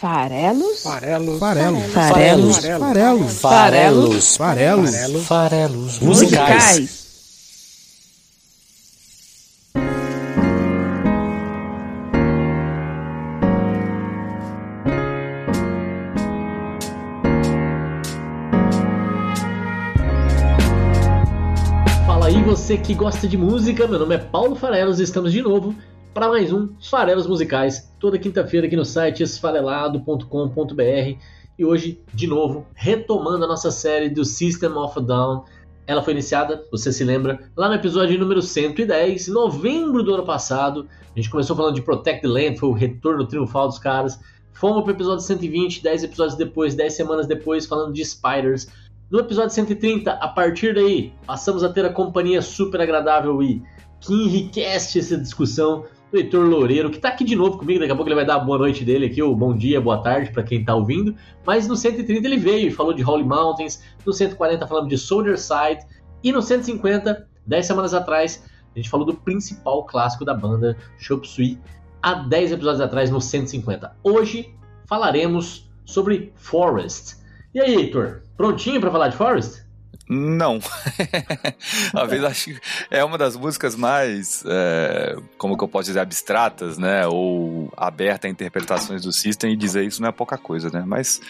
Farelos? Farelos. Farelos. Farelos. Farelos. Farelos. Farelos. Farelos. Musicais. Fala aí você que gosta de música, meu nome é Paulo Farelos e estamos de novo para mais um Farelos Musicais, toda quinta-feira aqui no site esfarelado.com.br e hoje, de novo, retomando a nossa série do System of a Down. Ela foi iniciada, você se lembra, lá no episódio número 110, em novembro do ano passado. A gente começou falando de Protect the Land, foi o retorno triunfal dos caras. Fomos pro episódio 120, 10 episódios depois, 10 semanas depois, falando de Spiders. No episódio 130, a partir daí, passamos a ter a companhia super agradável e que enriquece essa discussão do Heitor Loureiro, que tá aqui de novo comigo, daqui a pouco ele vai dar a boa noite dele aqui, ou bom dia, boa tarde para quem tá ouvindo. Mas no 130 ele veio e falou de Holy Mountains, no 140 falamos de Soldier Side, e no 150, 10 semanas atrás, a gente falou do principal clássico da banda, Chop Suey, há 10 episódios atrás, no 150. Hoje falaremos sobre Forest. E aí, Heitor, prontinho para falar de Forest? Não. a vez acho que é uma das músicas mais, é, como que eu posso dizer, abstratas, né? Ou aberta a interpretações do System e dizer isso não é pouca coisa, né? Mas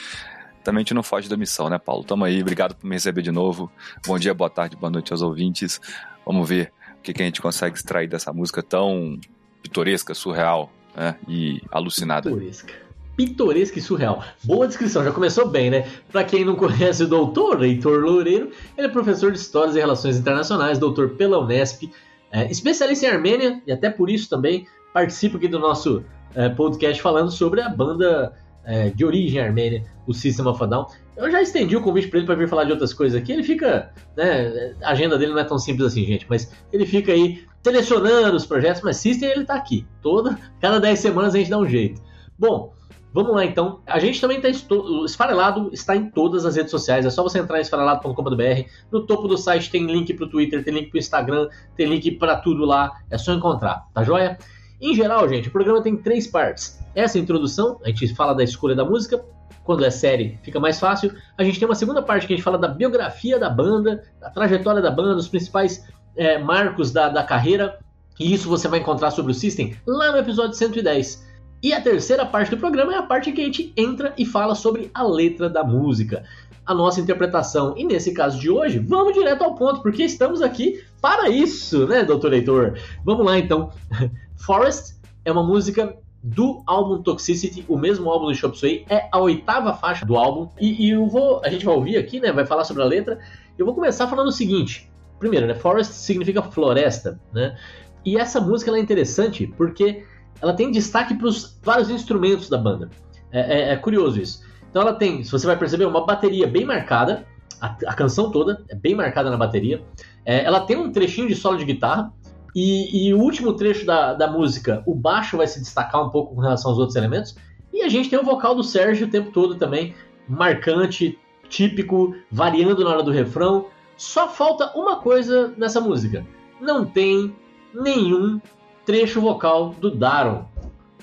também a gente não foge da missão, né, Paulo? Tamo aí, obrigado por me receber de novo. Bom dia, boa tarde, boa noite aos ouvintes. Vamos ver o que, que a gente consegue extrair dessa música tão pitoresca, surreal né? e alucinada. Pitoresca pitoresca e surreal. Boa descrição, já começou bem, né? Para quem não conhece o doutor Heitor Loureiro, ele é professor de Histórias e Relações Internacionais, doutor pela Unesp, é, especialista em Armênia e até por isso também participa aqui do nosso é, podcast falando sobre a banda é, de origem armênia, o System of a Down. Eu já estendi o convite para ele para vir falar de outras coisas aqui. Ele fica, né? A agenda dele não é tão simples assim, gente, mas ele fica aí selecionando os projetos, mas System ele tá aqui. Toda, cada 10 semanas a gente dá um jeito. Bom, Vamos lá então. A gente também está. O Esfarelado está em todas as redes sociais. É só você entrar em esfarelado.com.br. No topo do site tem link para o Twitter, tem link para o Instagram, tem link para tudo lá. É só encontrar, tá joia? Em geral, gente, o programa tem três partes. Essa introdução, a gente fala da escolha da música. Quando é série, fica mais fácil. A gente tem uma segunda parte que a gente fala da biografia da banda, da trajetória da banda, os principais é, marcos da, da carreira. E isso você vai encontrar sobre o System lá no episódio 110. E a terceira parte do programa é a parte que a gente entra e fala sobre a letra da música, a nossa interpretação. E nesse caso de hoje, vamos direto ao ponto, porque estamos aqui para isso, né, doutor Leitor? Vamos lá então. Forest é uma música do álbum Toxicity, o mesmo álbum do Chop Suey, é a oitava faixa do álbum. E, e, eu vou, a gente vai ouvir aqui, né, vai falar sobre a letra. Eu vou começar falando o seguinte. Primeiro, né, Forest significa floresta, né? E essa música é interessante porque ela tem destaque para os vários instrumentos da banda. É, é, é, curioso isso. Então ela tem, se você vai perceber, uma bateria bem marcada, a, a canção toda é bem marcada na bateria. É, ela tem um trechinho de solo de guitarra, e, e, o último trecho da, da música, o baixo vai se destacar um pouco com relação aos outros elementos. E a gente tem o vocal do Sérgio o tempo todo também, marcante, típico, variando na hora do refrão. Só falta uma coisa nessa música: não tem nenhum trecho vocal do Daron.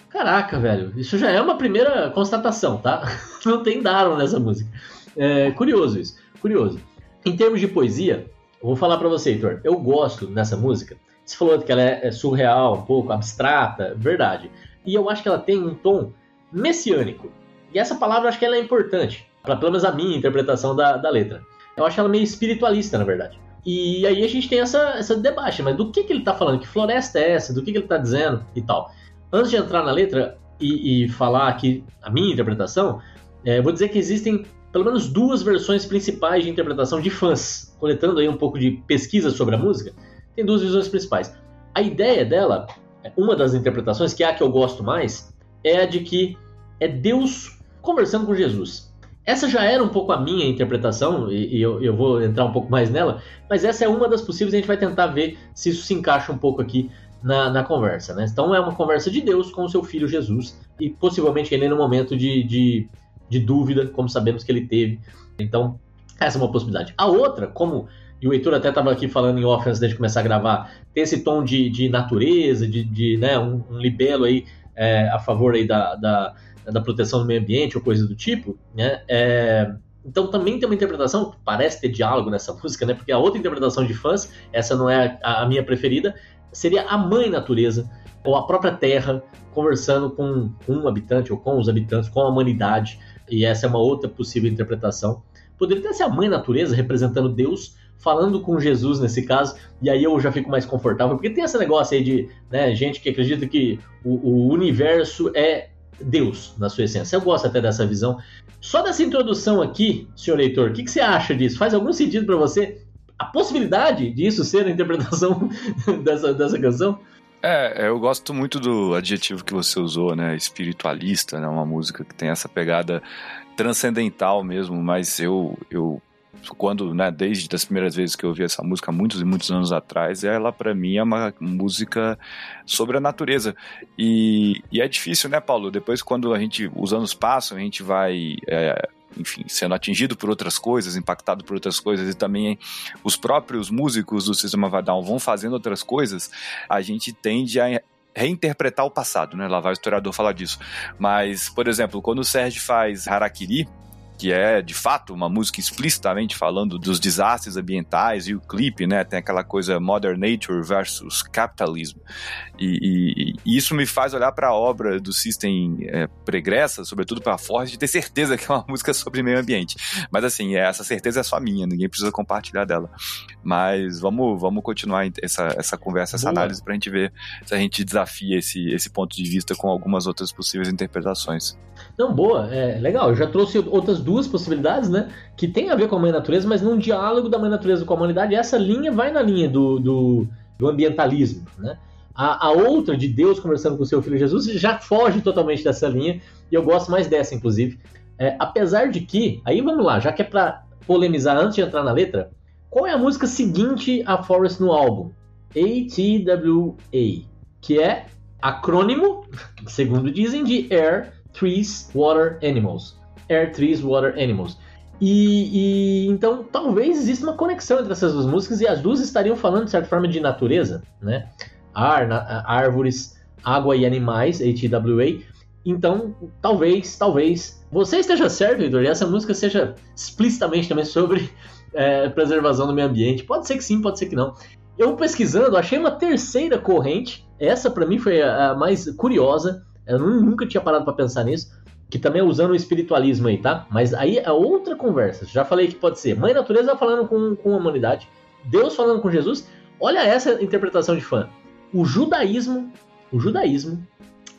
Caraca, velho, isso já é uma primeira constatação, tá? Não tem Daron nessa música. É curioso isso, curioso. Em termos de poesia, vou falar para você, Heitor, eu gosto dessa música. Você falou que ela é surreal, um pouco abstrata, verdade. E eu acho que ela tem um tom messiânico. E essa palavra eu acho que ela é importante, para pelo menos a minha interpretação da, da letra. Eu acho ela meio espiritualista, na verdade. E aí a gente tem essa, essa debate, mas do que, que ele está falando? Que floresta é essa? Do que, que ele está dizendo e tal? Antes de entrar na letra e, e falar aqui a minha interpretação, é, vou dizer que existem pelo menos duas versões principais de interpretação de fãs, coletando aí um pouco de pesquisa sobre a música. Tem duas visões principais. A ideia dela, uma das interpretações, que é a que eu gosto mais, é a de que é Deus conversando com Jesus. Essa já era um pouco a minha interpretação, e, e eu, eu, vou entrar um pouco mais nela, mas essa é uma das possíveis a gente vai tentar ver se isso se encaixa um pouco aqui na, na conversa. Né? Então é uma conversa de Deus com o seu filho Jesus, e possivelmente ele no momento de, de, de dúvida, como sabemos que ele teve. Então, essa é uma possibilidade. A outra, como e o Heitor até estava aqui falando em off antes de começar a gravar, tem esse tom de, de natureza, de, de né, um, um libelo aí é, a favor aí da, da, da, proteção do meio ambiente ou coisa do tipo, né? É, então também tem uma interpretação, parece ter diálogo nessa música, né? Porque a outra interpretação de fãs, essa não é a, a minha preferida, seria a mãe natureza, ou a própria terra, conversando com, um habitante, ou com os habitantes, com a humanidade, e essa é uma outra possível interpretação. Poderia até ser a mãe natureza representando Deus, falando com Jesus nesse caso, e aí eu já fico mais confortável, porque tem esse negócio aí de né, gente que acredita que o, o universo é Deus na sua essência. Eu gosto até dessa visão. Só dessa introdução aqui, senhor leitor, o que, que você acha disso? Faz algum sentido para você? A possibilidade disso ser a interpretação dessa, dessa canção? É, eu gosto muito do adjetivo que você usou, né? Espiritualista, né? Uma música que tem essa pegada transcendental mesmo, mas eu, eu quando, né, desde as primeiras vezes que eu ouvi essa música, muitos e muitos anos atrás, ela para mim é uma música sobre a natureza. E, e, é difícil, né, Paulo? Depois, quando a gente, os anos passam, a gente vai. É, enfim, sendo atingido por outras coisas, impactado por outras coisas, e também os próprios músicos do Sistema Vadal vão fazendo outras coisas, a gente tende a reinterpretar o passado, né? Lá vai o historiador falar disso. Mas, por exemplo, quando o Sérgio faz Harakiri, que é de fato uma música explicitamente falando dos desastres ambientais e o clipe, né, tem aquela coisa Modern Nature versus Capitalism e, e, e isso me faz olhar para a obra do System é, pregressa, sobretudo para a Ford, e ter certeza que é uma música sobre meio ambiente. Mas assim, essa certeza é só minha, ninguém precisa compartilhar dela. Mas vamos, vamos continuar essa, essa conversa, essa Boa. análise para a gente ver se a gente desafia esse, esse ponto de vista com algumas outras possíveis interpretações. Não, boa, é legal. Eu já trouxe outras duas possibilidades, né? Que tem a ver com a mãe natureza, mas num diálogo da mãe natureza com a humanidade, essa linha vai na linha do, do, do ambientalismo, né? A, a, outra, de Deus conversando com o seu filho Jesus, já foge totalmente dessa linha, e eu gosto mais dessa, inclusive. É, apesar de que, aí vamos lá, já que é pra polemizar antes de entrar na letra, qual é a música seguinte a Forest no álbum? ATWA, que é acrônimo, segundo dizem, de Air, Trees, Water, Animals. Air, Trees, Water, Animals. E, e, então talvez exista uma conexão entre essas duas músicas e as duas estariam falando de certa forma de natureza, né? Ar, na, árvores, água e animais, HWA. Então, talvez, talvez você esteja certo, Heitor, e essa música seja explicitamente também sobre é, preservação do meio ambiente. Pode ser que sim, pode ser que não. Eu pesquisando, achei uma terceira corrente. Essa para mim foi a, a mais curiosa. Eu nunca tinha parado para pensar nisso que também é usando o espiritualismo aí, tá? Mas aí é outra conversa. Já falei que pode ser Mãe Natureza falando com, com a humanidade, Deus falando com Jesus. Olha essa interpretação de fã. O judaísmo, o judaísmo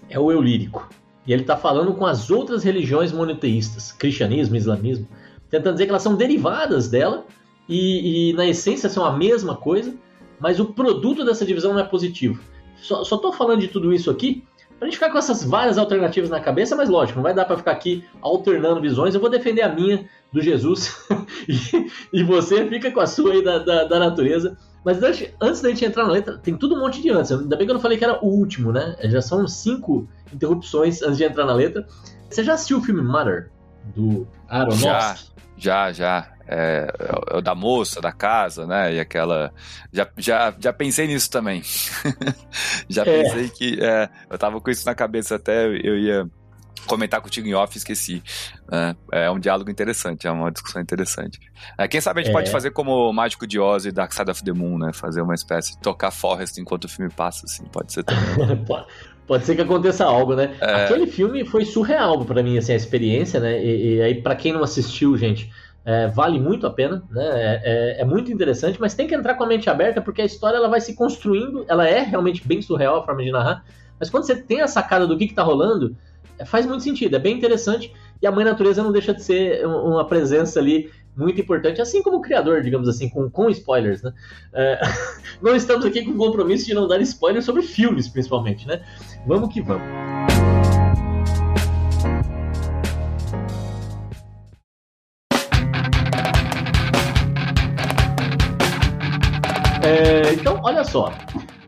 é o eu lírico. E ele está falando com as outras religiões monoteístas, cristianismo, islamismo, tentando dizer que elas são derivadas dela e, e na essência são a mesma coisa, mas o produto dessa divisão não é positivo. Só, tô falando de tudo isso aqui Pra gente ficar com essas várias alternativas na cabeça, mas lógico, não vai dar para ficar aqui alternando visões. Eu vou defender a minha do Jesus e, e, você fica com a sua aí da, da, da natureza. Mas antes, antes da gente entrar na letra, tem tudo um monte de antes. Ainda bem que eu não falei que era o último, né? Já são cinco interrupções antes de entrar na letra. Você já assistiu o filme Mother, do Aronofsky? Já, já, já é, é, da moça, da casa, né? E aquela. Já, já, já pensei nisso também. já é. pensei que. É, eu tava com isso na cabeça até, eu ia comentar contigo em off esqueci. É, é um diálogo interessante, é uma discussão interessante. É, quem sabe a gente pode fazer como o Mágico de Oz e Dark Side of the Moon, né? Fazer uma espécie de tocar Forest enquanto o filme passa, assim, pode ser também. Pode ser que aconteça algo, né? Aquele filme foi surreal para mim, assim, a experiência, né? E, e aí, para quem não assistiu, gente, é, vale muito a pena, né? É, é, é, muito interessante, mas tem que entrar com a mente aberta porque a história ela vai se construindo, ela é realmente bem surreal a forma de narrar, mas quando você tem a sacada do que, está rolando, é, faz muito sentido, é bem interessante e a Mãe Natureza não deixa de ser uma presença ali muito importante, assim como o criador, digamos assim, com, com spoilers, né? É, não estamos aqui com o compromisso de não dar spoilers sobre filmes, principalmente, né? Vamos que vamos. É, então, olha só.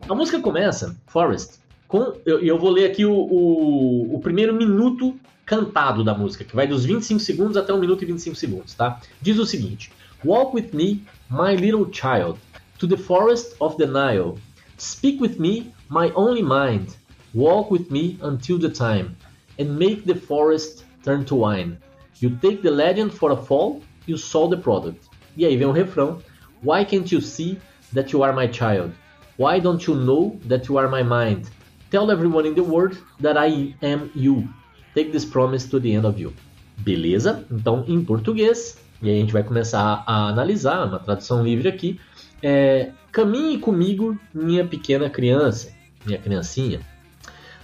A música começa, Forest, com. Eu, eu vou ler aqui o, o, o, primeiro minuto cantado da música, que vai dos 25 segundos até 1 minuto e 25 segundos, tá? Diz o seguinte: Walk with me, my little child, to the forest of the Nile. Speak with me, my only mind. Walk with me until the time, and make the forest turn to wine. You take the legend for a fall, you saw the product. E aí vem o refrão. Why can't you see that you are my child? Why don't you know that you are my mind? Tell everyone in the world that I am you. Take this promise to the end of you. Beleza? Então, em português, e aí a gente vai começar a analisar, uma tradução livre aqui. É, Caminhe comigo, minha pequena criança, minha criancinha,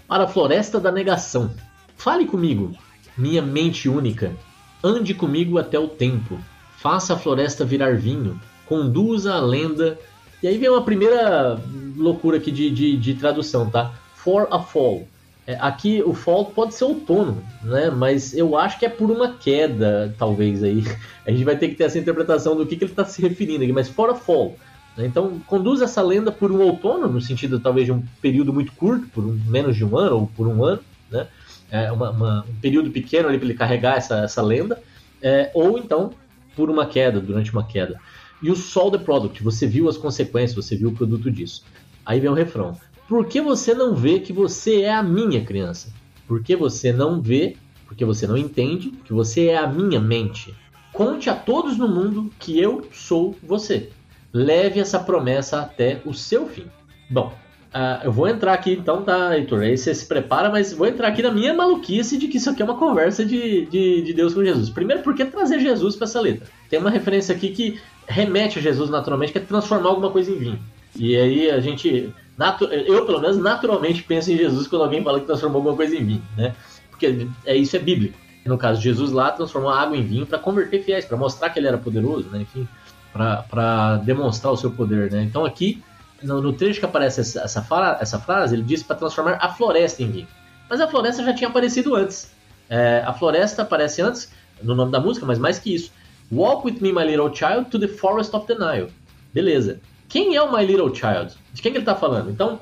para a floresta da negação. Fale comigo, minha mente única. Ande comigo até o tempo. Faça a floresta virar vinho. Conduza a lenda. E aí vem uma primeira loucura aqui de, de, de tradução, tá? For a fall. É, aqui o fall pode ser outono, né? Mas eu acho que é por uma queda, talvez aí. A gente vai ter que ter essa interpretação do que, que ele está se referindo aqui. Mas for a fall. Né? Então conduz essa lenda por um outono, no sentido talvez de um período muito curto, por um, menos de um ano ou por um ano, né? É uma, uma, um período pequeno ali para ele carregar essa, essa lenda, é, ou então por uma queda, durante uma queda. E o Sol the Product, você viu as consequências, você viu o produto disso. Aí vem o refrão. Por que você não vê que você é a minha criança? Por que você não vê, porque você não entende que você é a minha mente? Conte a todos no mundo que eu sou você. Leve essa promessa até o seu fim. Bom, uh, eu vou entrar aqui então, tá, Heitor? Aí você se prepara, mas vou entrar aqui na minha maluquice de que isso aqui é uma conversa de, de, de Deus com Jesus. Primeiro, por que trazer Jesus para essa letra? Tem uma referência aqui que remete a Jesus naturalmente, que é transformar alguma coisa em vinho. E aí a gente, eu pelo menos naturalmente penso em Jesus quando alguém fala que transformou alguma coisa em vinho, né? Porque é isso é bíblico. No caso, Jesus lá transformou a água em vinho para converter fiéis, para mostrar que ele era poderoso, né? Enfim, para demonstrar o seu poder, né? Então aqui no, no trecho que aparece essa, essa, fala, essa frase, ele diz para transformar a floresta em vinho. Mas a floresta já tinha aparecido antes. É, a floresta aparece antes no nome da música, mas mais que isso. Walk with me, my little child, to the forest of the Nile. Beleza. Quem é o My Little Child? De quem que ele está falando? Então,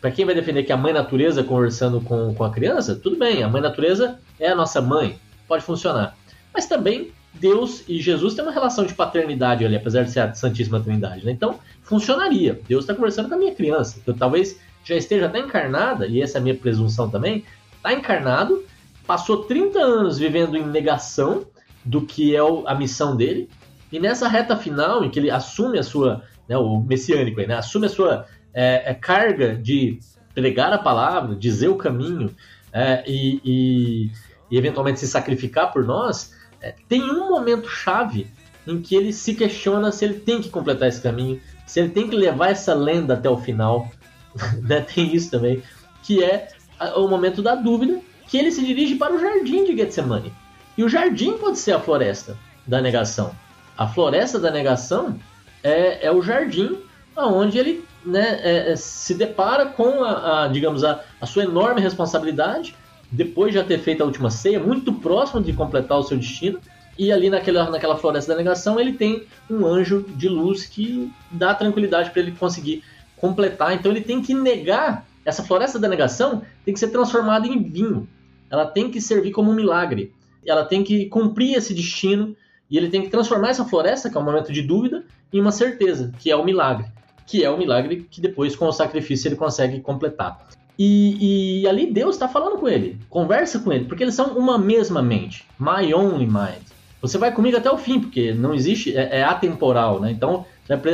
para quem vai defender que a mãe natureza conversando com, com a criança, tudo bem, a mãe natureza é a nossa mãe, pode funcionar. Mas também Deus e Jesus têm uma relação de paternidade ali, apesar de ser a Santíssima Trindade, né? Então, funcionaria. Deus está conversando com a minha criança, que talvez já esteja até encarnada, e essa é a minha presunção também, está encarnado, passou 30 anos vivendo em negação do que é a missão dele, e nessa reta final, em que ele assume a sua né, o messiânico aí, né, assume a sua é, é, carga de pregar a palavra, dizer o caminho é, e, e, e, eventualmente se sacrificar por nós, é, tem um momento chave em que ele se questiona se ele tem que completar esse caminho, se ele tem que levar essa lenda até o final, né, tem isso também, que é o momento da dúvida, que ele se dirige para o jardim de Getsemane. E o jardim pode ser a floresta da negação. A floresta da negação é, é o jardim onde ele né, é, é, se depara com a, a digamos, a, a, sua enorme responsabilidade, depois de já ter feito a última ceia, muito próximo de completar o seu destino, e ali naquela, naquela floresta da negação ele tem um anjo de luz que dá tranquilidade para ele conseguir completar. Então ele tem que negar, essa floresta da negação tem que ser transformada em vinho, ela tem que servir como um milagre, ela tem que cumprir esse destino e ele tem que transformar essa floresta, que é um momento de dúvida, em uma certeza, que é o milagre. Que é o milagre que depois, com o sacrifício, ele consegue completar. E, e ali Deus está falando com ele, conversa com ele, porque eles são uma mesma mente. My only mind. Você vai comigo até o fim, porque não existe, é, é atemporal, né? Então,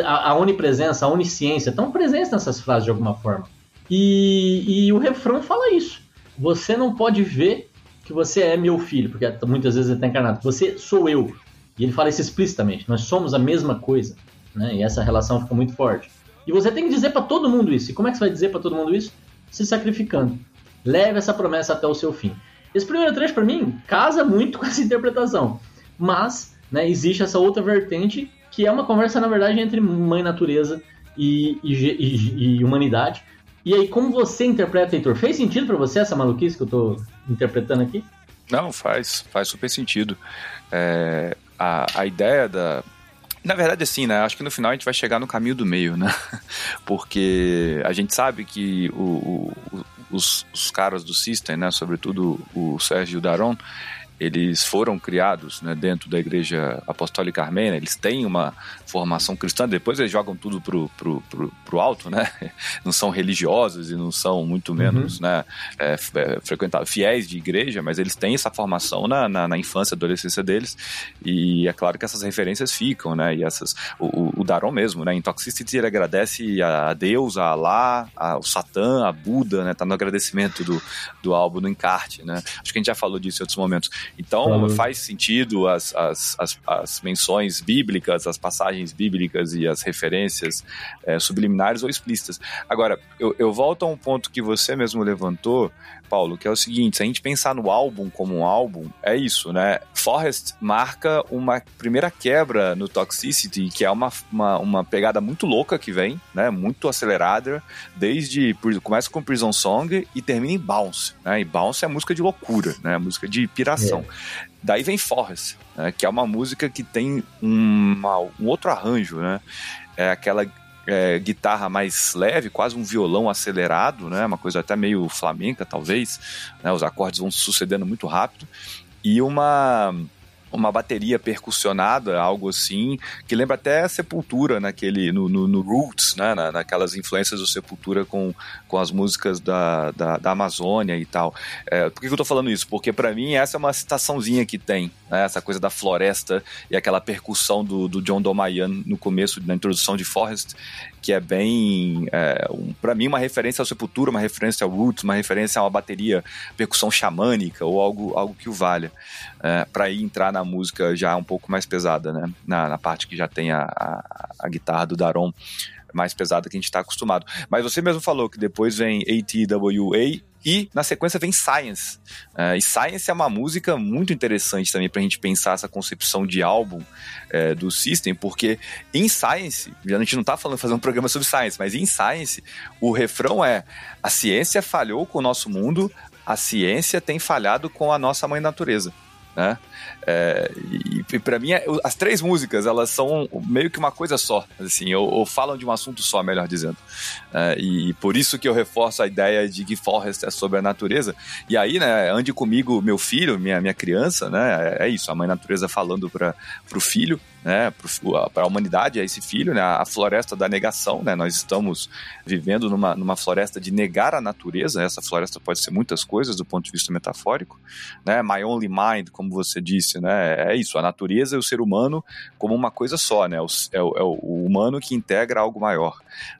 a, a, onipresença, a onisciência estão presentes nessas frases de alguma forma. E, e o refrão fala isso. Você não pode ver que você é meu filho, porque muitas vezes ele está encarnado. Você sou eu. E ele fala isso explicitamente: nós somos a mesma coisa. Né? E essa relação fica muito forte. E você tem que dizer para todo mundo isso. E como é que você vai dizer para todo mundo isso? Se sacrificando. Leve essa promessa até o seu fim. Esse primeiro trecho, para mim, casa muito com essa interpretação. Mas né, existe essa outra vertente que é uma conversa, na verdade, entre mãe natureza e, e, e, e humanidade. E aí, como você interpreta, Heitor? Fez sentido para você essa maluquice que eu estou interpretando aqui? Não, faz, faz super sentido. É, a, a ideia da. Na verdade, assim, né? Acho que no final a gente vai chegar no caminho do meio, né? Porque a gente sabe que o, o, os, os, caras do System, né? Sobretudo o Sérgio Daron, eles foram criados né, dentro da Igreja Apostólica Armênia, eles têm uma formação cristã, depois eles jogam tudo pro, pro, pro, pro alto, né? Não são religiosos e não são muito menos uhum. né, é, é, frequentados, fiéis de igreja, mas eles têm essa formação na, na, na, infância e adolescência deles, e é claro que essas referências ficam, né? E essas, o, o Daron mesmo, né? Em Toxicity ele agradece a Deus, a Alá, ao Satã, a Buda, né? Tá no agradecimento do, do álbum, no encarte, né? Acho que a gente já falou disso em outros momentos. Então uhum. faz sentido as, as, as, as, menções bíblicas, as passagens bíblicas e as referências é, subliminares ou explícitas. Agora, eu, eu volto a um ponto que você mesmo levantou, Paulo, que é o seguinte: se a gente pensar no álbum como um álbum, é isso, né? Forest marca uma primeira quebra no Toxicity, que é uma, uma, uma pegada muito louca que vem, né? Muito acelerada, desde. Começa com Prison Song e termina em Bounce, né? E Bounce é música de loucura, né? Música de piração. É. Daí vem Forest, né? que é uma música que tem uma, um outro arranjo, né? É aquela é, guitarra mais leve, quase um violão acelerado, né? Uma coisa até meio flamenca, talvez. Né? Os acordes vão sucedendo muito rápido. E uma uma bateria percussionada, algo assim, que lembra até Sepultura naquele, no, no, no Roots, né, Na, naquelas influências do Sepultura com, com as músicas da, da, da Amazônia e tal. É, por que eu tô falando isso? Porque para mim essa é uma citaçãozinha que tem, né, essa coisa da floresta e aquela percussão do, do John Domayan no começo, na introdução de Forest, que é bem, é, um, para mim, uma referência ao Sepultura, uma referência ao Roots, uma referência a uma bateria, percussão xamânica ou algo, algo que o valha, é, para ir entrar na música já um pouco mais pesada, né? Na, na parte que já tem a, a, a guitarra do Daron mais pesada que a gente está acostumado. Mas você mesmo falou que depois vem ATWA e na sequência vem Science. Uh, e Science é uma música muito interessante também para a gente pensar essa concepção de álbum uh, do System, porque em Science, a gente não está falando fazer um programa sobre Science, mas em Science o refrão é: a ciência falhou com o nosso mundo, a ciência tem falhado com a nossa mãe natureza. Né? É, e, e para mim, as três músicas, elas são meio que uma coisa só, assim, ou, ou falam de um assunto só, melhor dizendo. É, e, e, por isso que eu reforço a ideia de que Forrest é sobre a natureza. E aí, né, ande comigo, meu filho, minha, minha criança, né, é, é isso, a mãe natureza falando para o filho, né, para a humanidade, é esse filho, né, a floresta da negação, né, nós estamos vivendo numa, numa floresta de negar a natureza, essa floresta pode ser muitas coisas do ponto de vista metafórico, né, my only mind, como você disse, né, é isso, a natureza e o ser humano como uma coisa só, né, é, o, é o humano que integra algo maior,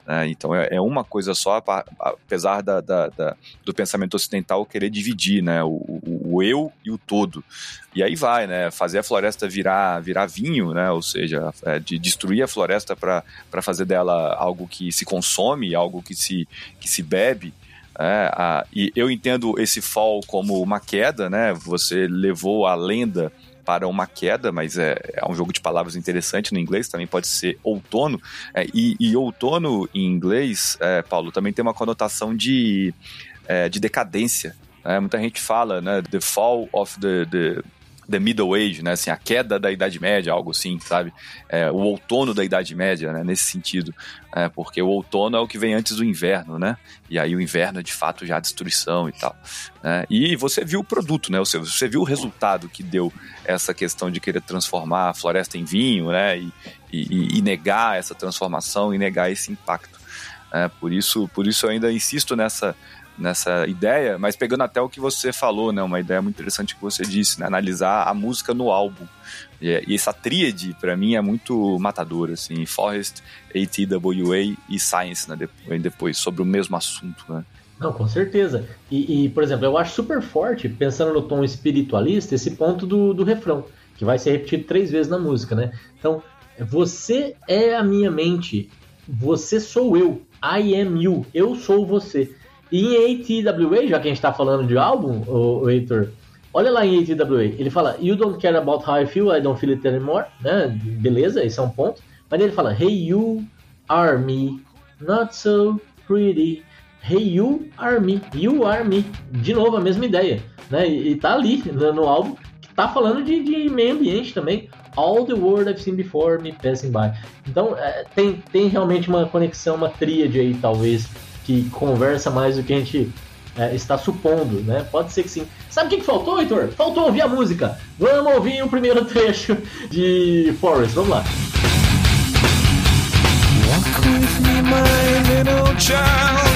né, então é, é, uma coisa só, apesar da, da, da, do pensamento ocidental querer dividir, né, o, o, o eu e o todo, e aí vai, né? Fazer a floresta virar, virar vinho, né? Ou seja, é, de destruir a floresta para fazer dela algo que se consome, algo que se, que se bebe. É, a, e eu entendo esse fall como uma queda, né? Você levou a lenda para uma queda, mas é, é, um jogo de palavras interessante no inglês, também pode ser outono. É, e, e, outono em inglês, é, Paulo, também tem uma conotação de, é, de decadência. Né? Muita gente fala, né? The fall of the, the The Middle Age, né? Assim, a queda da Idade Média, algo assim, sabe? É, o outono da Idade Média, né? Nesse sentido. É, porque o outono é o que vem antes do inverno, né? E aí o inverno é de fato já a destruição e tal. Né? E você viu o produto, né? Você, você viu o resultado que deu essa questão de querer transformar a floresta em vinho, né? E, e, e negar essa transformação e negar esse impacto. É, por isso, por isso eu ainda insisto nessa nessa ideia, mas pegando até o que você falou, né, uma ideia muito interessante que você disse, né, analisar a música no álbum. E, essa tríade, para mim, é muito matadora, assim, Forest, ATWA e Science, né, depois, depois sobre o mesmo assunto, né. Não, com certeza. E, e, por exemplo, eu acho super forte, pensando no tom espiritualista, esse ponto do, do refrão, que vai ser repetido três vezes na música, né? Então, você é a minha mente, você sou eu, I am you, eu sou você. E em ATWA, já que a gente tá falando de álbum, o, Heitor, olha lá em ATWA, ele fala You don't care about how I feel, I don't feel it anymore, né? Beleza, esse é um ponto. Mas ele fala Hey you are me, not so pretty. Hey you are me, you are me. De novo, a mesma ideia, né? E, e tá ali no, no álbum, que tá falando de, de meio ambiente também. All the world I've seen before me passing by. Então, é, tem, tem realmente uma conexão, uma tríade aí, talvez, que conversa mais do que a gente é, está supondo, né? Pode ser que sim. Sabe o que, que faltou, Heitor? Faltou ouvir a música. Vamos ouvir o primeiro trecho de Forest. Vamos lá. Walk with me, my little child.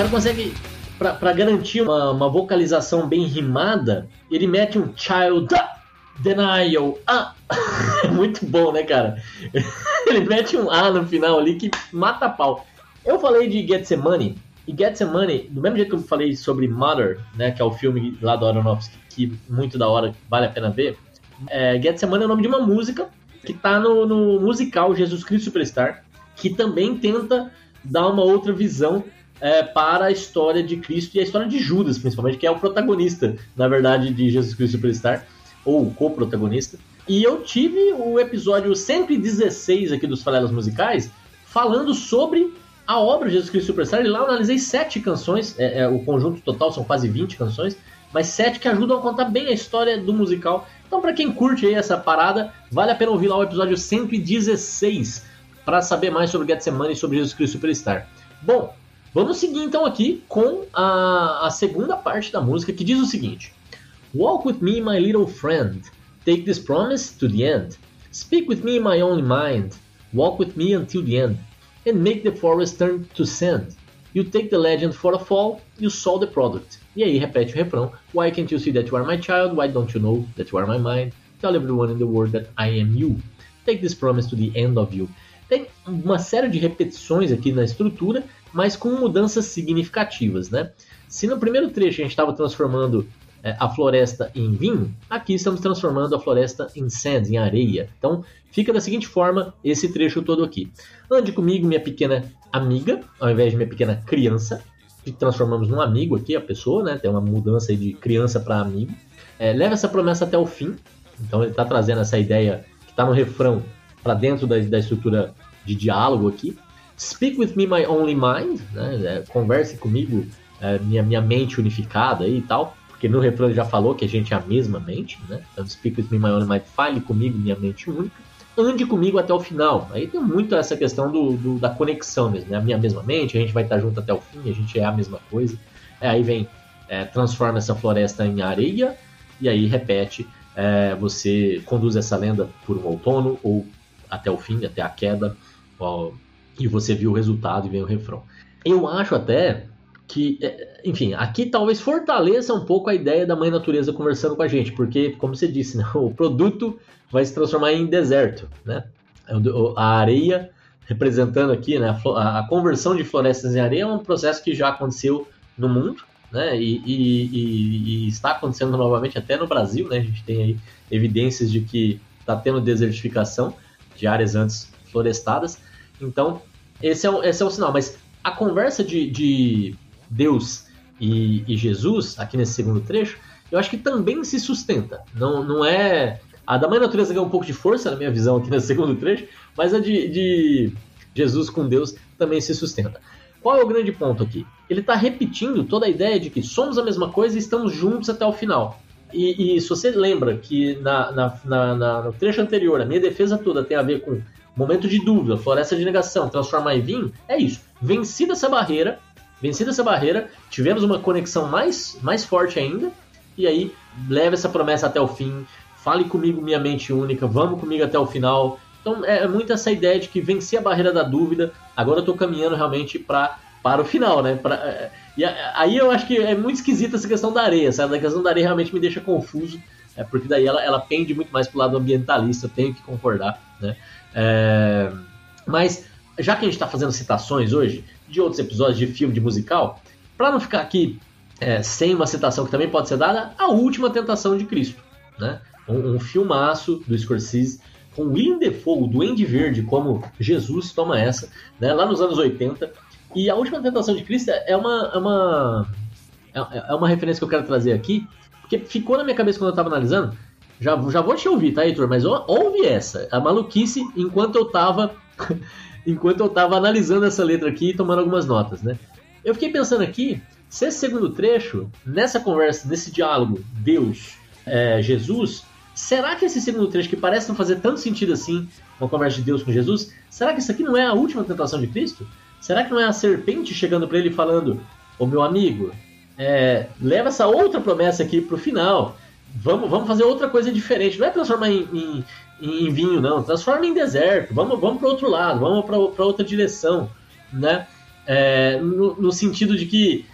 Cara consegue, pra garantir uma, uma vocalização bem rimada, ele mete um child denial. Ah! Muito bom, né, cara? Ele mete um A no final ali que mata pau. Eu falei de Getsemane, e Getsemane, do mesmo jeito que eu falei sobre Mother, né, que é o filme lá do Aronofsky, que muito da hora, vale a pena ver, é, Getsemane é o nome de uma música que tá no, no musical Jesus Cristo Superstar, que também tenta dar uma outra visão é, para a história de Cristo e a história de Judas, principalmente, que é o protagonista, na verdade, de Jesus Cristo Superstar, ou co-protagonista. E eu tive o episódio 116 aqui dos Falelas Musicais falando sobre a obra Jesus Cristo Superstar. E lá eu analisei sete canções, é, é, o conjunto total são quase 20 canções, mas sete que ajudam a contar bem a história do musical. Então, para quem curte aí essa parada, vale a pena ouvir lá o episódio 116 para saber mais sobre Getsemane e sobre Jesus Cristo Superstar. Bom, vamos seguir então aqui com a, a segunda parte da música que diz o seguinte: Walk with me, my little friend. Take this promise to the end. Speak with me, my only mind. Walk with me until the end. And make the forest turn to sand. You take the legend for a fall, you saw the product. E aí repete o refrão: Why can't you see that you are my child? Why don't you know that you are my mind? Tell everyone in the world that I am you. Take this promise to the end of you. Tem uma série de repetições aqui na estrutura, mas com mudanças significativas, né? Se no primeiro trecho a gente estava transformando é, a floresta em vinho, aqui estamos transformando a floresta em sand, em areia. Então fica da seguinte forma esse trecho todo aqui. Ande comigo, minha pequena amiga, ao invés de minha pequena criança, que transformamos num amigo aqui, a pessoa, né? Tem uma mudança de criança para amigo. É, leva essa promessa até o fim. Então ele está trazendo essa ideia que está no refrão para dentro da, da estrutura de diálogo aqui. Speak with me, my only mind, né? É, converse comigo, é, minha, minha mente unificada e tal. Porque no refrão ele já falou que a gente é a mesma mente, né? Então, speak with me, my only mind, fale comigo, minha mente única. Ande comigo até o final. Aí tem muito essa questão do, do da conexão mesmo, né? A minha mesma mente, a gente vai estar junto até o fim, a gente é a mesma coisa. É, aí vem, é, transforma essa floresta em areia, e aí repete, é, você conduz essa lenda por um outono, ou até o fim, até a queda, ó, e você viu o resultado e vem o refrão. Eu acho até que, é, enfim, aqui talvez fortaleça um pouco a ideia da mãe natureza conversando com a gente, porque, como você disse, né, o produto vai se transformar em deserto, né? A areia representando aqui, né, a, conversão de florestas em areia é um processo que já aconteceu no mundo, né? E, e, e, e, está acontecendo novamente até no Brasil, né? A gente tem aí evidências de que está tendo desertificação de áreas antes florestadas. Então, esse é o, esse é sinal. Mas a conversa de, de Deus e, e, Jesus, aqui nesse segundo trecho, eu acho que também se sustenta. Não, não é. A da mãe natureza ganha um pouco de força, na minha visão, aqui nesse segundo trecho, mas a de, de Jesus com Deus também se sustenta. Qual é o grande ponto aqui? Ele está repetindo toda a ideia de que somos a mesma coisa e estamos juntos até o final. E, e se você lembra que na, na, na, no trecho anterior, a minha defesa toda tem a ver com momento de dúvida, floresta de negação, transformar em vinho, é isso. Vencida essa barreira, vencida essa barreira, tivemos uma conexão mais, mais forte ainda, e aí leva essa promessa até o fim, fale comigo, minha mente única, vamos comigo até o final. Então é muito essa ideia de que venci a barreira da dúvida, agora eu estou caminhando realmente para para o final, né? Pra, e aí eu acho que é muito esquisita essa questão da areia, sabe? A questão da areia realmente me deixa confuso, é, porque daí ela, ela pende muito mais pro lado ambientalista, eu tenho que concordar, né? É, mas, já que a gente está fazendo citações hoje de outros episódios de filme, de musical, para não ficar aqui é, sem uma citação que também pode ser dada, A Última Tentação de Cristo, né? Um, um filmaço do Scorsese com William Defoe, o Duende Verde, como Jesus toma essa, né? Lá nos anos 80. E A Última Tentação de Cristo é uma, é uma, é, é uma referência que eu quero trazer aqui, porque ficou na minha cabeça quando eu estava analisando. Já, já vou te ouvir, tá, Heitor? Mas ouve essa, a maluquice, enquanto eu tava enquanto eu tava analisando essa letra aqui e tomando algumas notas, né? Eu fiquei pensando aqui, se esse segundo trecho, nessa conversa, nesse diálogo, Deus, é, Jesus, será que esse segundo trecho, que parece não fazer tanto sentido assim, uma conversa de Deus com Jesus, será que isso aqui não é a última tentação de Cristo? Será que não é a serpente chegando para ele falando: Ô meu amigo, é, leva essa outra promessa aqui pro final. Vamos, vamos fazer outra coisa diferente. Não é transformar em, em, em vinho, não. Transforma em deserto. Vamos, vamos para outro lado. Vamos para outra direção, né? É, no, no, sentido de que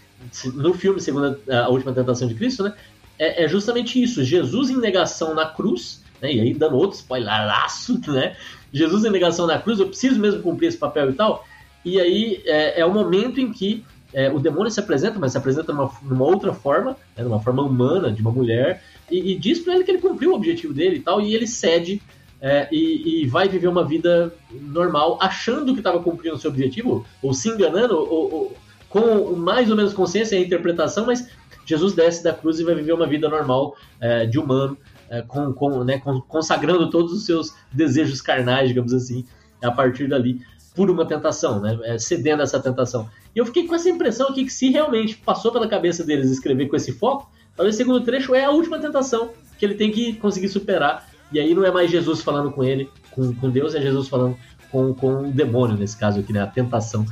no filme, segundo a, última tentação de Cristo, né? É, é, justamente isso. Jesus em negação na cruz, né? E aí dando outro spoileraço, né? Jesus em negação na cruz. Eu preciso mesmo cumprir esse papel e tal. E aí é, é o momento em que é, o demônio se apresenta, mas se apresenta numa, outra forma, né, numa forma humana, de uma mulher, e, e diz para ele que ele cumpriu o objetivo dele e tal, e ele cede é, e, e, vai viver uma vida normal, achando que estava cumprindo o seu objetivo, ou se enganando, ou, ou, com mais ou menos consciência e interpretação, mas Jesus desce da cruz e vai viver uma vida normal é, de humano, é, com, com, né, consagrando todos os seus desejos carnais, digamos assim, a partir dali por uma tentação, né? É, cedendo a essa tentação. E eu fiquei com essa impressão aqui que se realmente passou pela cabeça deles escrever com esse foco, talvez o segundo trecho é a última tentação que ele tem que conseguir superar. E aí não é mais Jesus falando com ele, com, com Deus, é Jesus falando com, com o demônio, nesse caso aqui, né? A tentação.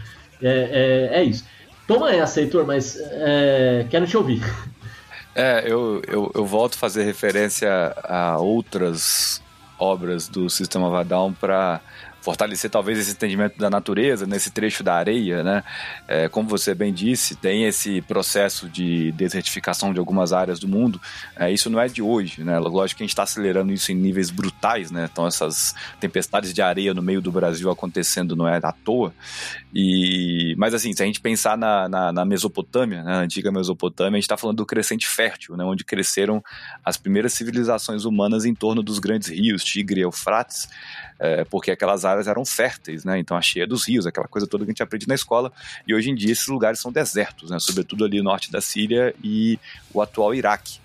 É, é, é isso. Toma essa, Heitor, mas é, quero te ouvir. É, eu, eu, eu volto a fazer referência a outras obras do System of a Down para fortalecer talvez esse entendimento da natureza nesse trecho da areia, né? É, como você bem disse, tem esse processo de desertificação de algumas áreas do mundo. É, isso não é de hoje, né? Lógico que a gente está acelerando isso em níveis brutais, né? Então essas tempestades de areia no meio do Brasil acontecendo não é à toa. E, mas assim, se a gente pensar na, na, na Mesopotâmia, né? na antiga Mesopotâmia, a gente está falando do crescente fértil, né? Onde cresceram as primeiras civilizações humanas em torno dos grandes rios, Tigre e Eufrates é, porque aquelas áreas eram férteis, né? Então a cheia dos rios, aquela coisa toda que a gente aprende na escola. E hoje em dia esses lugares são desertos, né? Sobretudo ali no norte da Síria e o atual Iraque.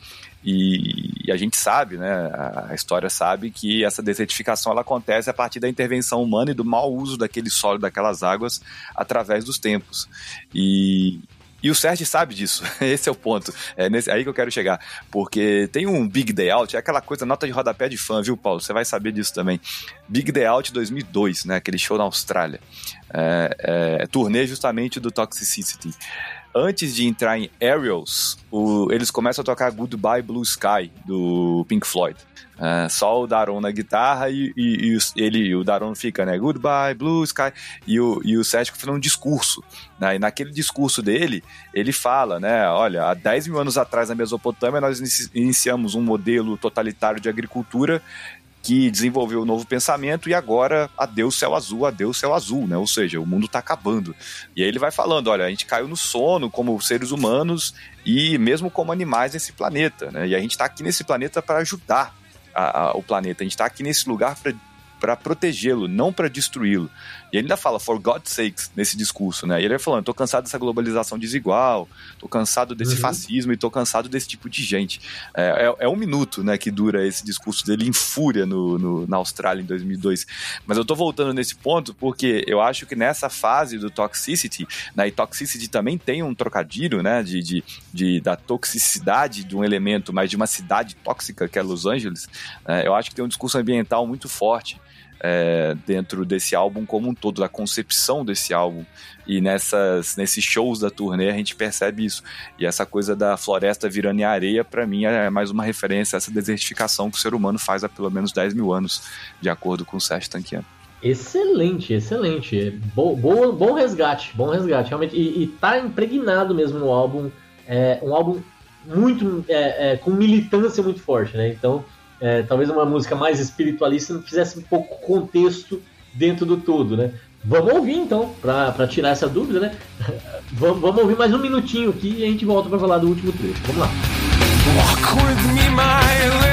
E, e, a gente sabe, né, a história sabe que essa desertificação ela acontece a partir da intervenção humana e do mau uso daquele solo, daquelas águas através dos tempos. E, e o Sérgio sabe disso. Esse é o ponto. É nesse, aí que eu quero chegar. Porque tem um Big Day Out, é aquela coisa, nota de rodapé de fã, viu, Paulo? Você vai saber disso também. Big Day Out 2002, né? Aquele show na Austrália. É, é, é turnê justamente do Toxicity. Antes de entrar em Aerials, o, eles começam a tocar Goodbye Blue Sky, do Pink Floyd. Uh, só o Daron na guitarra e, e, e, ele, o Daron fica, né? Goodbye, Blue Sky. E o, e o Sérgio fazendo um discurso. Né? E naquele discurso dele, ele fala, né? Olha, há 10 mil anos atrás na Mesopotâmia, nós iniciamos um modelo totalitário de agricultura que desenvolveu um novo pensamento e agora adeus céu azul, adeus céu azul, né? Ou seja, o mundo está acabando. E aí ele vai falando, olha, a gente caiu no sono como seres humanos e mesmo como animais nesse planeta, né? E a gente está aqui nesse planeta para ajudar a, a, o planeta. A gente está aqui nesse lugar para protegê-lo, não para destruí-lo. E ele ainda fala, for God's sakes, nesse discurso, né? E ele vai falando, tô cansado dessa globalização desigual, tô cansado desse uhum. fascismo e tô cansado desse tipo de gente. É, é, é, um minuto, né, que dura esse discurso dele em fúria no, no, na Austrália em 2002. Mas eu tô voltando nesse ponto porque eu acho que nessa fase do Toxicity, né, e Toxicity também tem um trocadilho, né, de, de, de da toxicidade de um elemento, mas de uma cidade tóxica que é Los Angeles, né, eu acho que tem um discurso ambiental muito forte é, dentro desse álbum como um todo, da concepção desse álbum. E nessas, nesses shows da turnê a gente percebe isso. E essa coisa da floresta virando em areia, para mim, é mais uma referência a essa desertificação que o ser humano faz há pelo menos 10 mil anos, de acordo com o Sérgio Tanquiano. Excelente, excelente. Bo, bo, bom resgate, bom resgate, realmente. E, e tá impregnado mesmo no álbum. É um álbum muito é, é, com militância muito forte, né? Então, é, talvez uma música mais espiritualista não fizesse um pouco contexto dentro do todo, né? Vamos ouvir então, para tirar essa dúvida, né? vamos, vamos ouvir mais um minutinho aqui e a gente volta para falar do último trecho. Vamos lá. Walk with me, my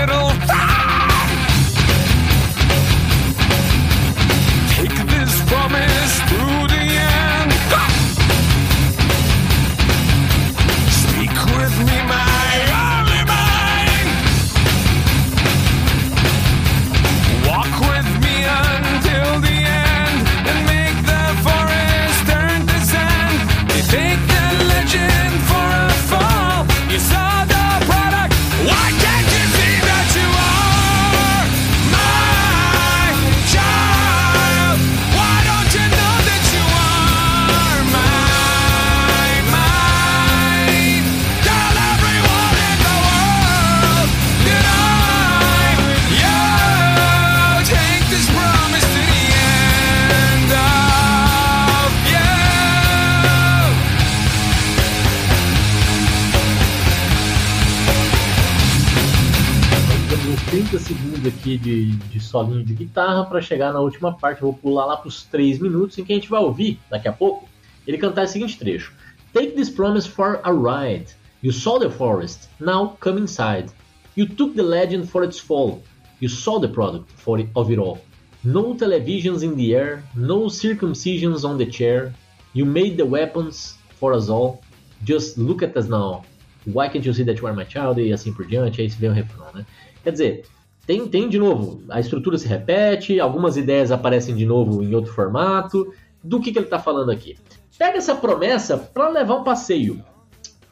de, de solinho de guitarra para chegar na última parte. Vou pular lá para os 3 minutos em que a gente vai ouvir, daqui a pouco, ele cantar o seguinte trecho: Take this promise for a ride. You saw the forest, now come inside. You took the legend for its fall. You saw the product for it, of it all. No televisions in the air, no circumcisions on the chair. You made the weapons for us all. Just look at us now. Why can't you see that you are my child? E assim por diante, aí se vê o refrão, né? Quer dizer, tem, tem de novo, a estrutura se repete, algumas ideias aparecem de novo em outro formato. Do que, que ele está falando aqui? Pega essa promessa para levar um passeio.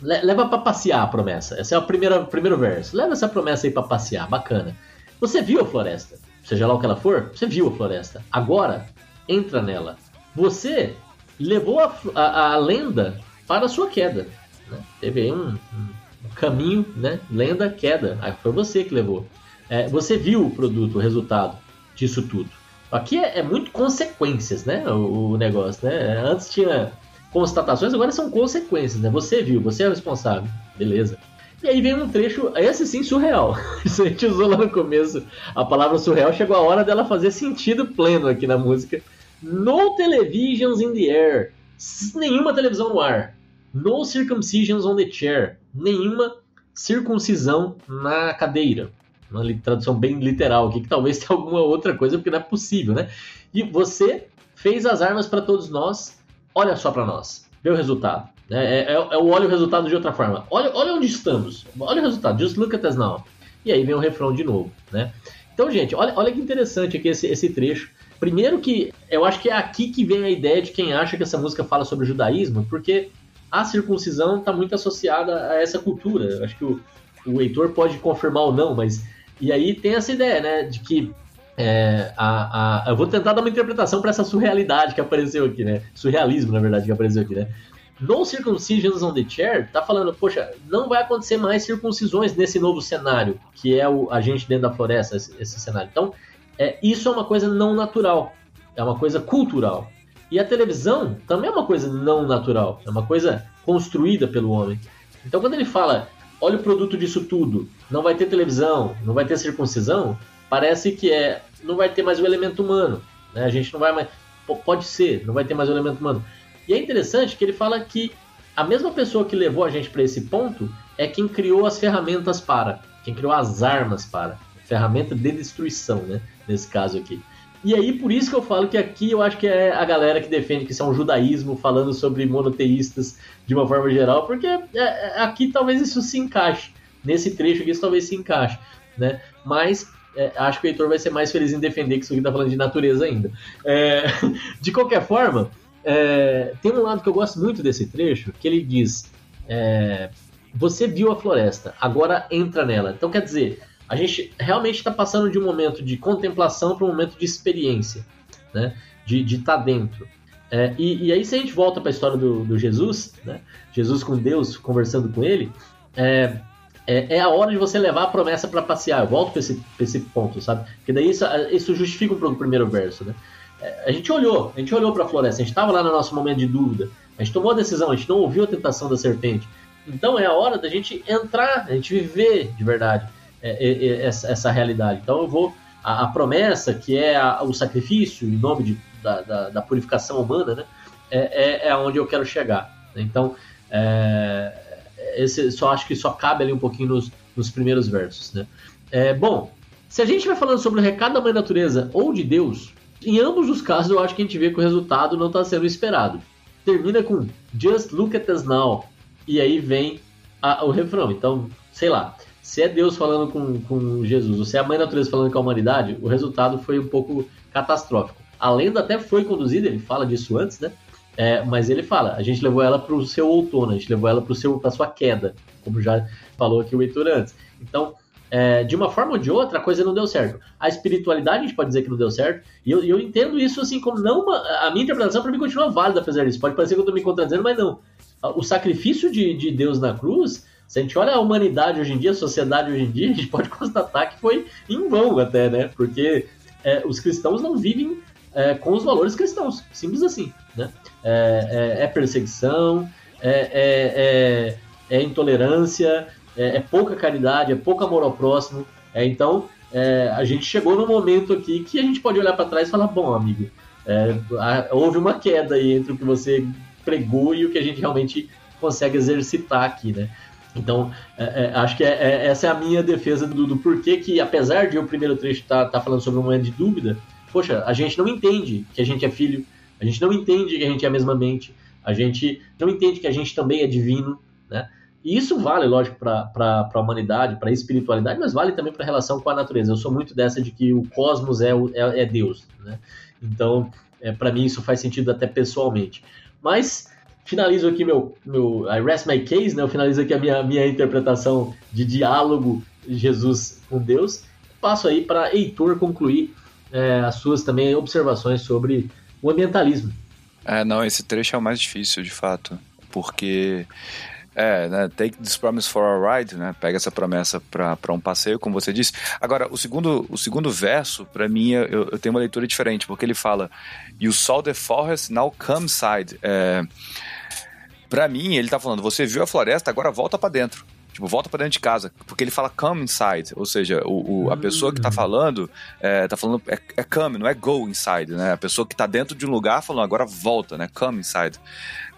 Le- leva para passear a promessa. Esse é o primeiro, primeiro verso. Leva essa promessa aí para passear, bacana. Você viu a floresta, seja lá o que ela for, você viu a floresta. Agora, entra nela. Você levou a, a- a lenda para a sua queda. né? Teve aí um, um caminho, né? Lenda, queda. Aí foi você que levou. É, você viu o produto, o resultado disso tudo. Aqui é, é muito consequências, né? O, o negócio, né? Antes tinha constatações, agora são consequências, né? Você viu, você é o responsável. Beleza. E aí vem um trecho, esse sim, surreal. Isso a gente usou lá no começo. A palavra surreal chegou a hora dela fazer sentido pleno aqui na música. No televisions in the air. Nenhuma televisão no ar. No circumcisions on the chair. Nenhuma circuncisão na cadeira. Uma tradução bem literal aqui, que talvez tenha alguma outra coisa, porque não é possível, né? E você fez as armas para todos nós. Olha só para nós. Vê o resultado. né? É, é, é o olha o resultado de outra forma. Olha, olha onde estamos. Olha o resultado. Just look at us now. E aí vem o refrão de novo, né? Então, gente, olha, olha que interessante aqui esse, esse trecho. Primeiro que eu acho que é aqui que vem a ideia de quem acha que essa música fala sobre o judaísmo, porque a circuncisão está muito associada a essa cultura. Eu acho que o, o Heitor pode confirmar ou não, mas. E aí tem essa ideia, né, de que. é, a, a, eu vou tentar dar uma interpretação para essa surrealidade que apareceu aqui, né? Surrealismo, na verdade, que apareceu aqui, né? No Circumcisions on the Chair, tá falando, poxa, não vai acontecer mais circuncisões nesse novo cenário, que é o, a gente dentro da floresta, esse, esse cenário. Então, é, isso é uma coisa não natural, é uma coisa cultural. E a televisão também é uma coisa não natural, é uma coisa construída pelo homem. Então, quando ele fala, olha o produto disso tudo, não vai ter televisão, não vai ter circuncisão, parece que é, não vai ter mais o elemento humano, né? A gente não vai mais, po- pode ser, não vai ter mais o elemento humano. E é interessante que ele fala que a mesma pessoa que levou a gente para esse ponto é quem criou as ferramentas para, quem criou as armas para, ferramenta de destruição, né? Nesse caso aqui. E aí, por isso que eu falo que aqui eu acho que é a galera que defende que isso é um judaísmo, falando sobre monoteístas de uma forma geral, porque é- é- aqui talvez isso se encaixe. Nesse trecho aqui isso talvez se encaixe, né? Mas é, acho que o Heitor vai ser mais feliz em defender que isso aqui tá falando de natureza ainda. É, de qualquer forma, é, tem um lado que eu gosto muito desse trecho, que ele diz: é, Você viu a floresta, agora entra nela. Então quer dizer, a gente realmente está passando de um momento de contemplação para um momento de experiência, né? de estar dentro. É, e, e aí, se a gente volta para a história do, do Jesus, né? Jesus com Deus conversando com ele, é, é, é a hora de você levar a promessa para passear. Eu volto para esse, esse ponto, sabe? Porque daí isso, isso justifica o primeiro verso, né? É, a gente olhou, a gente olhou para a floresta, a gente estava lá no nosso momento de dúvida, a gente tomou a decisão, a gente não ouviu a tentação da serpente. Então é a hora da gente entrar, a gente viver de verdade essa, essa realidade. Então eu vou. A, a promessa, que é a- o sacrifício em nome de, da, da, da purificação humana, né? É, é, é onde eu quero chegar. né? Então, é, esse, só acho que só cabe ali um pouquinho nos, nos primeiros versos. Né? É, bom, se a gente vai falando sobre o recado da mãe natureza ou de Deus, em ambos os casos eu acho que a gente vê que o resultado não está sendo esperado. Termina com Just look at us now. E aí vem a- o refrão. Então, sei lá, se é Deus falando com, com Jesus, ou se é a mãe natureza falando com a humanidade, o resultado foi um pouco catastrófico. A lenda até foi conduzida, ele fala disso antes, né? É, mas ele fala, a gente levou ela para o seu outono, a gente levou ela para a sua queda, como já falou aqui o Heitor antes. Então, é, de uma forma ou de outra, a coisa não deu certo. A espiritualidade a gente pode dizer que não deu certo, e eu, eu entendo isso assim como não uma, a minha interpretação para mim continua válida apesar disso. Pode parecer que eu estou me contradizendo, mas não. O sacrifício de, de Deus na cruz, se a gente olha a humanidade hoje em dia, a sociedade hoje em dia, a gente pode constatar que foi em vão até, né? Porque é, os cristãos não vivem é, com os valores cristãos, simples assim, né? É, é- é perseguição, é, é- é- intolerância, é, pouca caridade, é pouco amor ao próximo. Então, a gente chegou num momento aqui que a gente pode olhar para trás e falar: bom, amigo, houve uma queda aí entre o que você pregou e o que a gente realmente consegue exercitar aqui, né? Então, é, é, acho que é- é- essa é a minha defesa do, do porquê que, apesar de o primeiro trecho estar falando sobre um momento de dúvida, poxa, a gente não entende que a gente é filho, a gente não entende que a gente é a mesma mente, a gente não entende que a gente também é divino, né? E isso vale, lógico, para a humanidade, para a espiritualidade, mas vale também para a relação com a natureza. Eu sou muito dessa de que o cosmos é, é, é Deus, né? Então, é, para mim, isso faz sentido até pessoalmente. Mas finalizo aqui meu, meu I rest my case, né? Eu finalizo aqui a minha, minha interpretação de diálogo Jesus com Deus. Passo aí para Heitor concluir é, as suas também observações sobre o ambientalismo. É, não, esse trecho é o mais difícil, de fato. Porque, é, né, take this promise for a ride, né? Pega essa promessa para um passeio, como você disse. Agora, o segundo, o segundo verso, para mim, eu, eu tenho uma leitura diferente, porque ele fala: You saw the forest, now come side. É, para mim, ele tá falando: Você viu a floresta, agora volta para dentro. Tipo, volta pra dentro de casa. Porque ele fala come inside. Ou seja, o, o- a pessoa que tá falando, é, tá falando, é, é come, não é go inside, né? A pessoa que tá dentro de um lugar falando, agora volta, né? Come inside.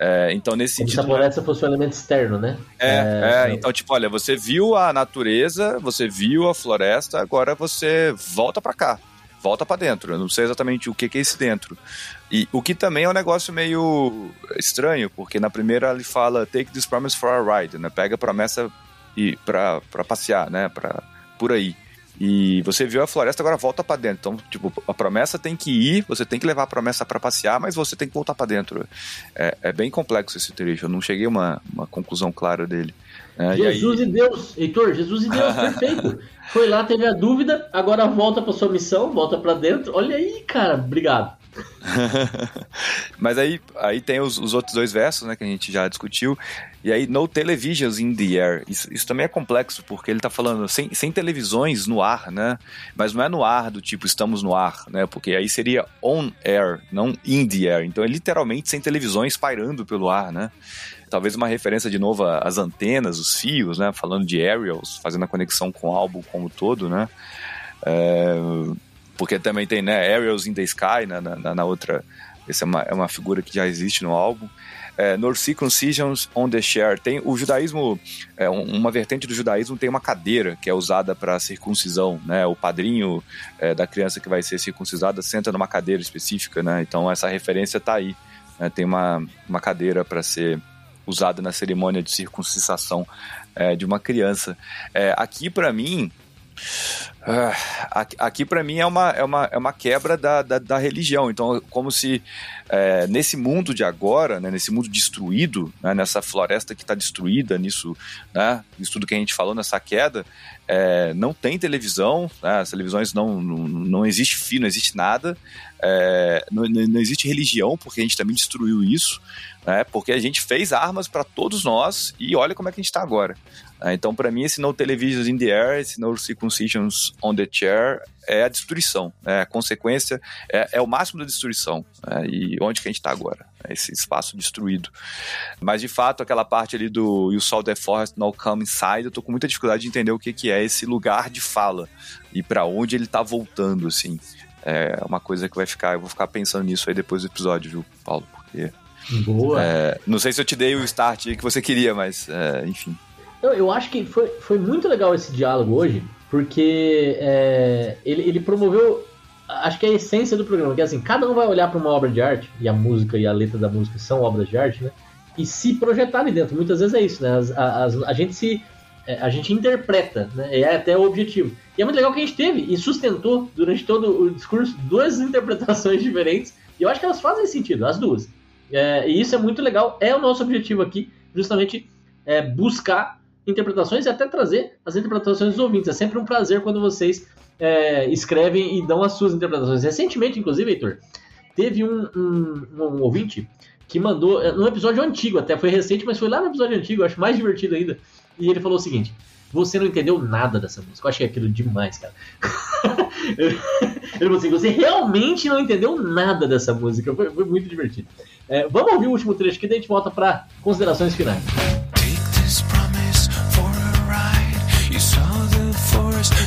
É, então, nesse Como se a sentido. floresta fosse um elemento externo, né? É, é, É, então, tipo, olha, você viu a natureza, você viu a floresta, agora você volta pra cá, volta pra dentro. Eu não sei exatamente o que que é esse dentro. E o que também é um negócio meio estranho, porque na primeira ele fala take this promise for a ride, né? Pega a promessa e pra, pra passear, né? Pra, por aí. E você viu a floresta, agora volta pra dentro. Então, tipo, a promessa tem que ir, você tem que levar a promessa pra passear, mas você tem que voltar pra dentro. É, é bem complexo esse trecho, eu não cheguei a uma, uma conclusão clara dele. É, e aí- Jesus e Deus, Heitor, Jesus e Deus, perfeito. Foi lá, teve a dúvida, agora volta pra sua missão, volta pra dentro. Olha aí, cara, obrigado. Mas aí, aí tem os, os outros dois versos, né, que a gente já discutiu. E aí, no televisions in the air. Isso, isso também é complexo, porque ele tá falando sem, sem televisões no ar, né? Mas não é no ar do tipo estamos no ar, né? Porque aí seria on air, não in the air. Então é literalmente sem televisões pairando pelo ar, né? Talvez uma referência de novo às antenas, os fios, né? Falando de aerials, fazendo a conexão com o álbum como todo, né? É, porque também tem, né, Aerials in the Sky na, na, na outra. Essa é uma, é uma figura que já existe no álbum. É, Nor Circumcisions on the Share. Tem o judaísmo, é, um- uma vertente do judaísmo tem uma cadeira que é usada para circuncisão, né? O padrinho é, da criança que vai ser circuncisada senta numa cadeira específica, né? Então essa referência tá aí. né? Tem uma, uma cadeira para ser usada na cerimônia de circuncisação é, de uma criança. É, aqui para mim aqui, aqui para mim é uma, é uma, é uma quebra da, da, da religião. Então, como se é, nesse mundo de agora, né, nesse mundo destruído, né, nessa floresta que está destruída, nisso, né, isso tudo que a gente falou, nessa queda, é, não tem televisão, né, as televisões não, não, não existe fio, não existe nada, é, não, não existe religião, porque a gente também destruiu isso, né, porque a gente fez armas para todos nós e olha como é que a gente está agora. Ah, Então, para mim, esse No Televisions in the Air, esse No Circumcisions on the chair é a destruição, é a consequência, é, é o máximo da destruição. né? e onde que a gente está agora? É Esse espaço destruído. Mas de fato, aquela parte ali do You Saw the Forest Now Come Inside, eu tô com muita dificuldade de entender o que, que é esse lugar de fala e para onde ele tá voltando, assim. É uma coisa que vai ficar, eu vou ficar pensando nisso aí depois do episódio, viu, Paulo? Porque Boa. é, não sei se eu te dei o start aí que você queria, mas é, enfim. Eu, eu acho que foi, foi muito legal esse diálogo hoje, porque é, ele, ele promoveu, acho que a essência do programa, que é assim, cada um vai olhar para uma obra de arte, e a música e a letra da música são obras de arte, né? E se projetar ali dentro. Muitas vezes é isso, né? As- as- a gente se. é, A gente interpreta, né? É até o objetivo. E é muito legal que a gente teve e sustentou durante todo o discurso duas interpretações diferentes. E eu acho que elas fazem sentido, as duas. É, e isso é muito legal. É o nosso objetivo aqui, justamente é, buscar interpretações e até trazer as interpretações dos ouvintes. É sempre um prazer quando vocês é, escrevem e dão as suas interpretações. Recentemente, inclusive, Heitor, teve um, um- um ouvinte que mandou, é, num episódio antigo até, foi recente, mas foi lá no episódio antigo, acho mais divertido ainda. E ele falou o seguinte: Você não entendeu nada dessa música. Eu achei aquilo demais, cara. ele falou assim: Você realmente não entendeu nada dessa música. Foi, foi muito divertido. É, vamos ouvir o último trecho aqui, daí a gente volta para considerações finais.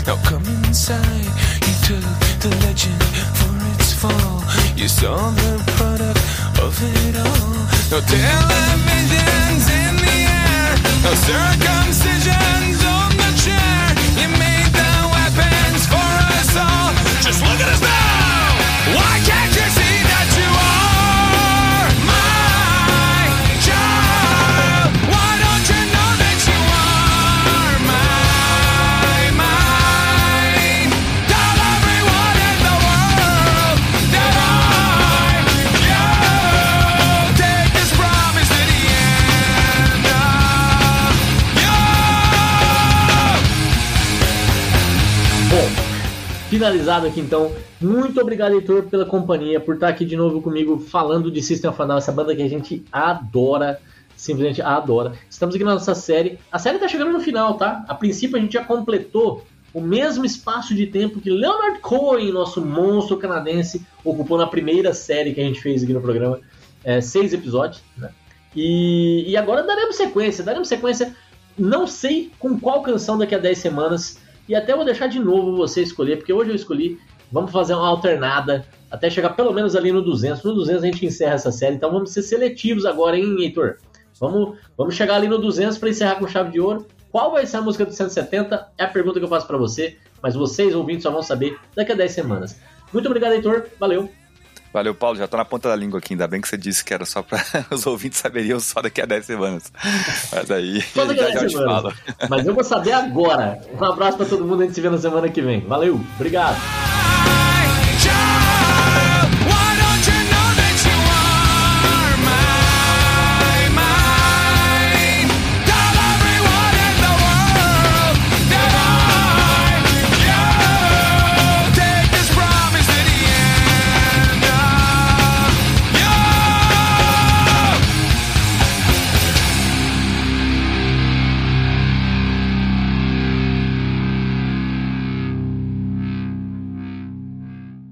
Now come inside. You took the legend for its fall. You saw the product of it all. No televisions in the air, no circumcisions on the chair. You made the weapons for us all. Just look at us now. Why can't finalizado aqui então. Muito obrigado, Heitor, pela companhia, por estar aqui de novo comigo falando de System of a Down, essa banda que a gente adora, simplesmente adora. Estamos aqui na nossa série. A série tá chegando no final, tá? A princípio a gente já completou o mesmo espaço de tempo que Leonard Cohen, nosso monstro canadense, ocupou na primeira série que a gente fez aqui no programa. É, seis episódios, né? E, e agora daremos sequência, daremos sequência. Não sei com qual canção daqui a 10 semanas. E até vou deixar de novo você escolher, porque hoje eu escolhi. Vamos fazer uma alternada até chegar pelo menos ali no 200. No 200 a gente encerra essa série, então vamos ser seletivos agora, hein, Heitor? Vamos, vamos chegar ali no 200 para encerrar com chave de ouro. Qual vai ser a música do 170? É a pergunta que eu faço para você, mas vocês ouvintes só vão saber daqui a 10 semanas. Muito obrigado, Heitor. Valeu. Valeu, Paulo. Já tô na ponta da língua aqui. Ainda bem que você disse que era só pra. Os ouvintes saberiam só daqui a 10 semanas. Mas aí. Só daqui a já, já 10 eu te semanas. falo. Mas eu vou saber agora. Um abraço para todo mundo, a gente se vê na semana que vem. Valeu, obrigado.